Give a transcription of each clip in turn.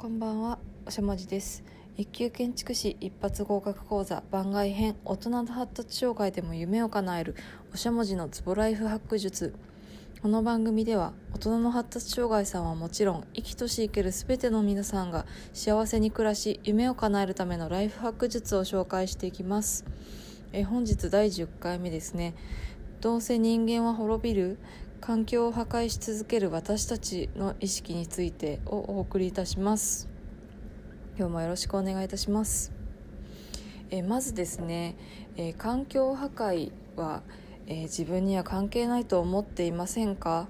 こんばんは、おしゃもじです。一級建築士一発合格講座番外編大人の発達障害でも夢を叶えるおしゃもじのツボライフハック術。この番組では大人の発達障害さんはもちろん生きとし生ける全ての皆さんが幸せに暮らし夢を叶えるためのライフハック術を紹介していきます。え本日第10回目ですね。どうせ人間は滅びる環境を破壊し続ける私たちの意識についてをお送りいたします。今日もよろしくお願いいたします。えまずですね、え環境破壊は、え自分には関係ないと思っていませんか、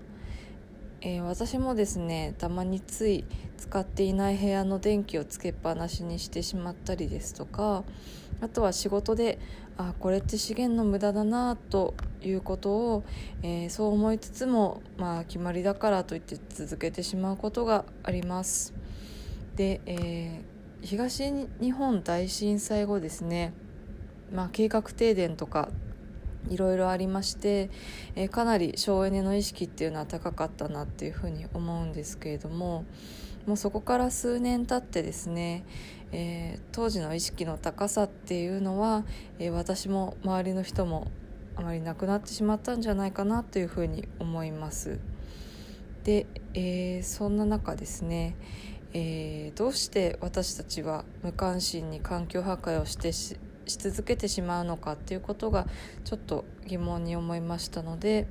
え私もですねたまについ使っていない部屋の電気をつけっぱなしにしてしまったりですとかあとは仕事であこれって資源の無駄だなということを、えー、そう思いつつも、まあ、決まりだからといって続けてしまうことがあります。で、えー、東日本大震災後ですね、まあ、計画停電とかいろいろありまして、えー、かなり省エネの意識っていうのは高かったなっていうふうに思うんですけれどももうそこから数年経ってですね、えー、当時の意識の高さっていうのは、えー、私も周りの人もあまりなくなってしまったんじゃないかなというふうに思います。で、えー、そんな中ですね、えー、どうして私たちは無関心に環境破壊をしてし続けてしまうのかっていうことがちょっと疑問に思いましたので、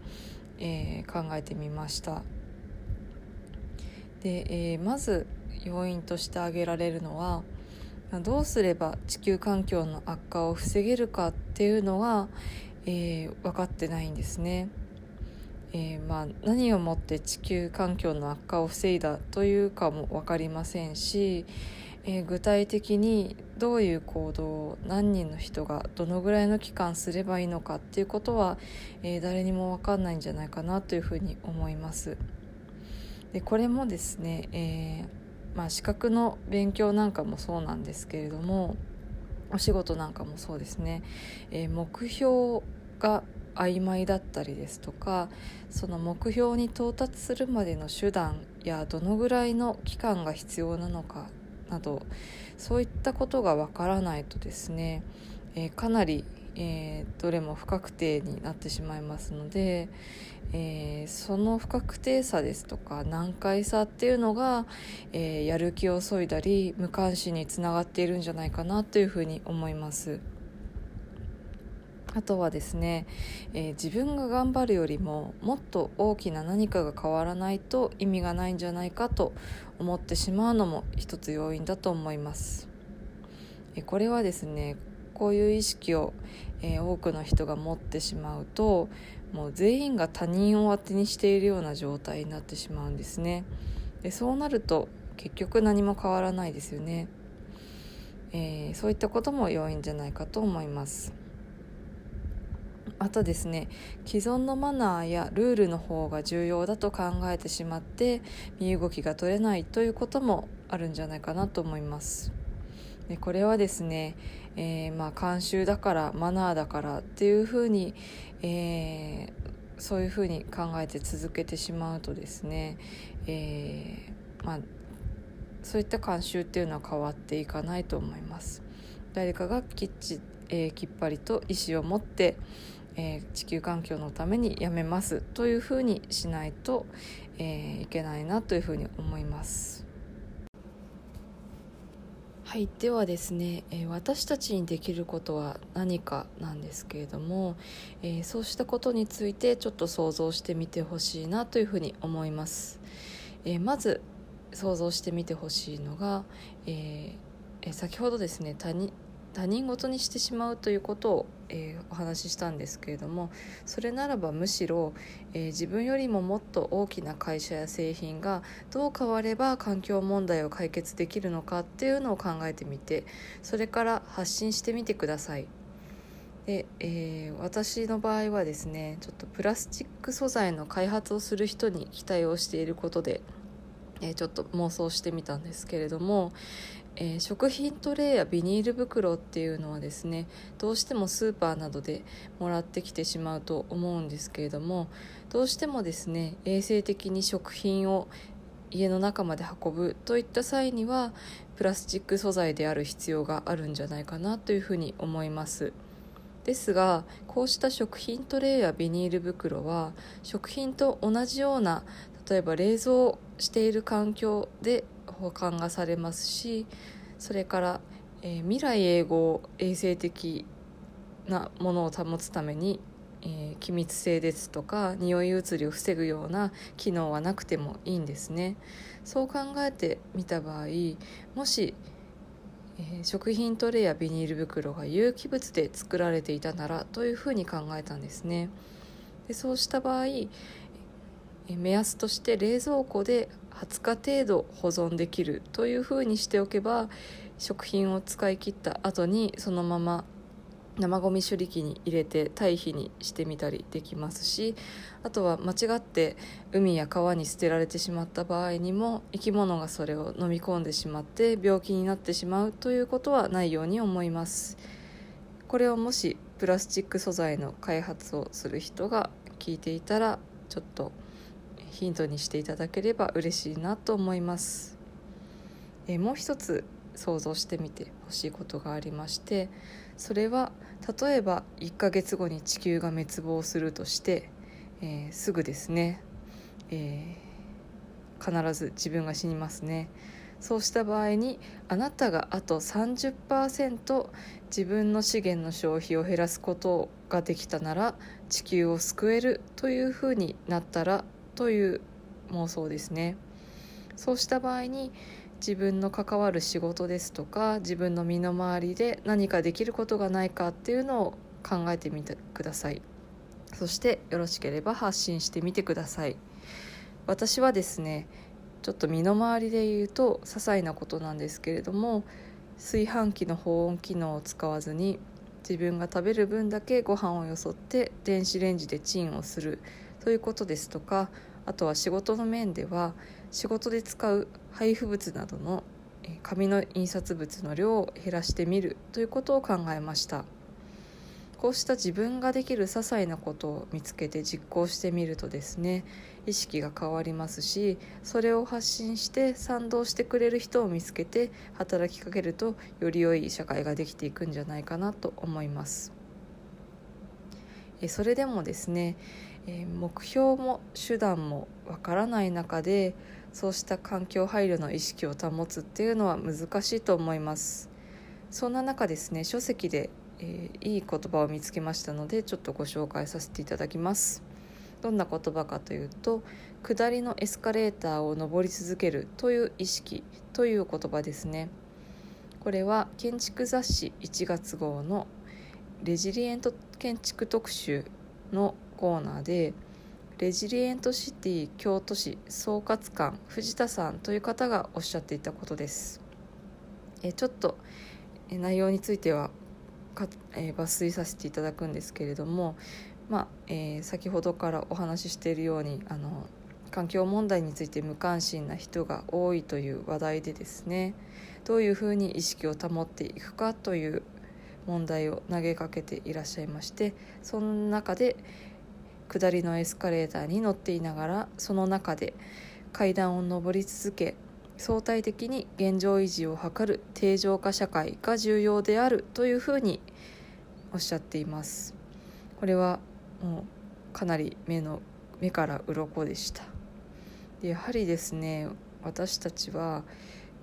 えー、考えてみました。で、えー、まず要因として挙げられるのはどうすれば地球環境の悪化を防げるかっていうのが、えー、分かってないんですね。えー、まあ、何をもって地球環境の悪化を防いだというかも分かりませんし、えー、具体的にどういう行動を何人の人がどのぐらいの期間すればいいのかっていうことは、え、誰にも分かんないんじゃないかなというふうに思います。でこれもですね、えまあ、資格の勉強なんかもそうなんですけれどもお仕事なんかもそうですね、え目標が曖昧だったりですとかその目標に到達するまでの手段やどのぐらいの期間が必要なのかなどそういったことがわからないとですね、えー、かなり、えー、どれも不確定になってしまいますので、えー、その不確定さですとか難解さっていうのが、えやる気を削いだり無関心につながっているんじゃないかなというふうに思います。あとはですね、えー、自分が頑張るよりももっと大きな何かが変わらないと意味がないんじゃないかと思ってしまうのも一つ要因だと思います。え、これはですねこういう意識を、えー、多くの人が持ってしまうともう全員が他人を当てにしているような状態になってしまうんですね。でそうなると結局何も変わらないですよね。えそういったことも要因じゃないかと思います。あとですね既存のマナーやルールの方が重要だと考えてしまって身動きが取れないということもあるんじゃないかなと思いますでこれはですね、えー、まあ慣習だからマナーだからっていうふうに、えー、そういうふうに考えて続けてしまうとですね、えー、まあそういった慣習っていうのは変わっていかないと思います誰かがきっち、えー、きっぱりと意思を持ってえー、地球環境のためにやめますというふうにしないと、えー、いけないなというふうに思います。はいではですね、えー、私たちにできることは何かなんですけれども、えそうしたことについてちょっと想像してみてほしいなというふうに思います。えまず想像してみてほしいのが、え先ほどですね他人他人事にしてしまうということを、えー、お話ししたんですけれどもそれならばむしろ、えー、自分よりももっと大きな会社や製品がどう変われば環境問題を解決できるのかっていうのを考えてみてそれから発信してみてください。でえー、私の場合はですねちょっとプラスチック素材の開発をする人に期待をしていることで、えちょっと妄想してみたんですけれども、えー、食品トレイやビニール袋っていうのはですねどうしてもスーパーなどでもらってきてしまうと思うんですけれどもどうしてもですね衛生的に食品を家の中まで運ぶといった際にはプラスチック素材である必要があるんじゃないかなというふうに思います。ですがこうした食品トレイやビニール袋は食品と同じような例えば冷蔵している環境で保管がされますしそれから、えー、未来永劫衛生的なものを保つためにえー、気密性ですとか匂い移りを防ぐような機能はなくてもいいんですね。そう考えてみた場合もし、えー、食品トレイやビニール袋が有機物で作られていたならというふうに考えたんですね。でそうした場合、え、目安として冷蔵庫で20日程度保存できるというふうにしておけば食品を使い切った後にそのまま生ごみ処理機に入れて堆肥にしてみたりできますしあとは間違って海や川に捨てられてしまった場合にも生き物がそれを飲み込んでしまって病気になってしまうということはないように思います。これをもしプラスチック素材の開発をする人が聞いていたらちょっとヒントにしていただければ嬉しいなと思います。えもう一つ想像してみてほしいことがありましてそれは例えば1ヶ月後に地球が滅亡するとして、えー、すぐですね、えー、必ず自分が死にますね。そうした場合にあなたがあと30%自分の資源の消費を減らすことができたなら地球を救えるというふうになったらという妄想ですね。そうした場合に自分の関わる仕事ですとか自分の身の回りで何かできることがないかっていうのを考えてみてください。そしてよろしければ発信してみてください。私はですねちょっと身の回りで言うと些細なことなんですけれども炊飯器の保温機能を使わずに自分が食べる分だけご飯をよそって電子レンジでチンをするということですとかあとは仕事の面では仕事で使う配布物などの紙の印刷物の量を減らしてみるということを考えました。こうした自分ができる些細なことを見つけて実行してみるとですね意識が変わりますしそれを発信して賛同してくれる人を見つけて働きかけるとより良い社会ができていくんじゃないかなと思います。それでもですね目標も手段もわからない中でそうした環境配慮の意識を保つっていうのは難しいと思います。そんな中ですね書籍で、えー、いい言葉を見つけましたのでちょっとご紹介させていただきます。どんな言葉かというと下りのエスカレーターを上り続けるという意識という言葉ですね。これは建築雑誌1月号のレジリエント建築特集のコーナーでレジリエントシティ京都市総括官藤田さんという方がおっしゃっていたことです。えちょっと内容についてはか、え、抜粋させていただくんですけれども、まあえー、先ほどからお話ししているようにあの環境問題について無関心な人が多いという話題でですねどういうふうに意識を保っていくかという問題を投げかけていらっしゃいましてその中で、下りのエスカレーターに乗っていながらその中で階段を上り続け相対的に現状維持を図る定常化社会が重要であるというふうにおっしゃっています。これはもうかなり目の目から鱗でした。でやはりですね私たちは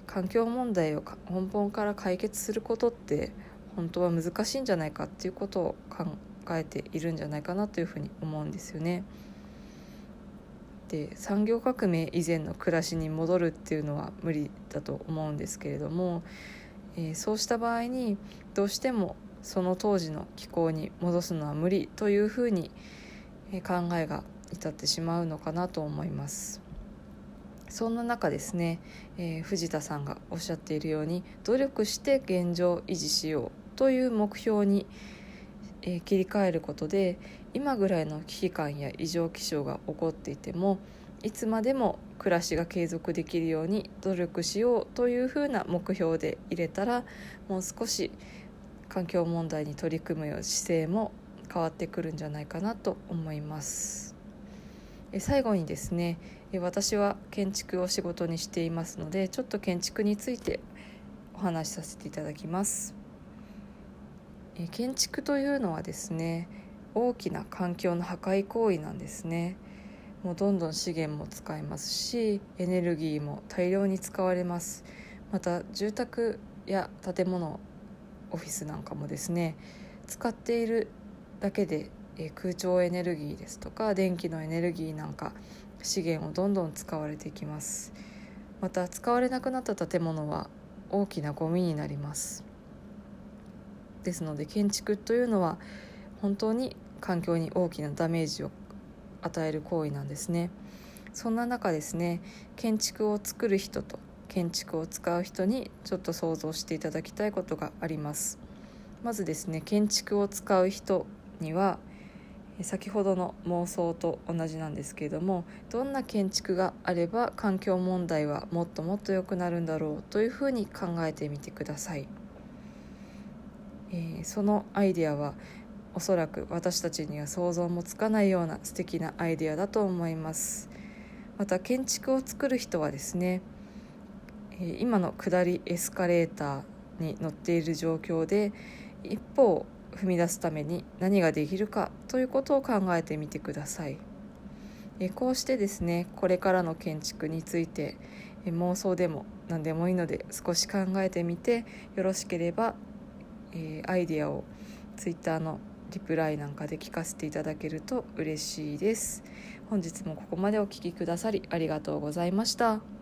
環境問題を根本から解決することって本当は難しいんじゃないかっていうことを考え抱えているんじゃないかなというふうに思うんですよね。で産業革命以前の暮らしに戻るっていうのは無理だと思うんですけれども、えー、そうした場合にどうしてもその当時の気候に戻すのは無理というふうに考えが至ってしまうのかなと思います。そんな中ですね、えー、藤田さんがおっしゃっているように努力して現状維持しようという目標にえ切り替えることで今ぐらいの危機感や異常気象が起こっていてもいつまでも暮らしが継続できるように努力しようというふうな目標で入れたらもう少し環境問題に取り組む姿勢も変わってくるんじゃないかなと思います。最後にですね私は建築を仕事にしていますのでちょっと建築についてお話しさせていただきます建築というのはですね大きな環境の破壊行為なんですね。もうどんどん資源も使いますしエネルギーも大量に使われます。また住宅や建物オフィスなんかもですね使っているだけで空調エネルギーですとか電気のエネルギーなんか資源をどんどん使われていきます。また使われなくなった建物は大きなゴミになります。ですので建築というのは本当に環境に大きなダメージを与える行為なんですね。そんな中ですね建築を作る人と建築を使う人にちょっと想像していただきたいことがあります。まずですね建築を使う人には先ほどの妄想と同じなんですけれどもどんな建築があれば環境問題はもっともっと良くなるんだろうというふうに考えてみてください、えー、そのアイデアはおそらく私たちには想像もつかないような素敵なアイデアだと思います。また建築を作る人はですねえ今の下りエスカレーターに乗っている状況で一歩を踏み出すために何ができるかということを考えてみてください。えこうしてですねこれからの建築について妄想でも何でもいいので少し考えてみてよろしければえアイディアを Twitter のリプライなんかで聞かせていただけると嬉しいです本日もここまでお聴きくださりありがとうございました。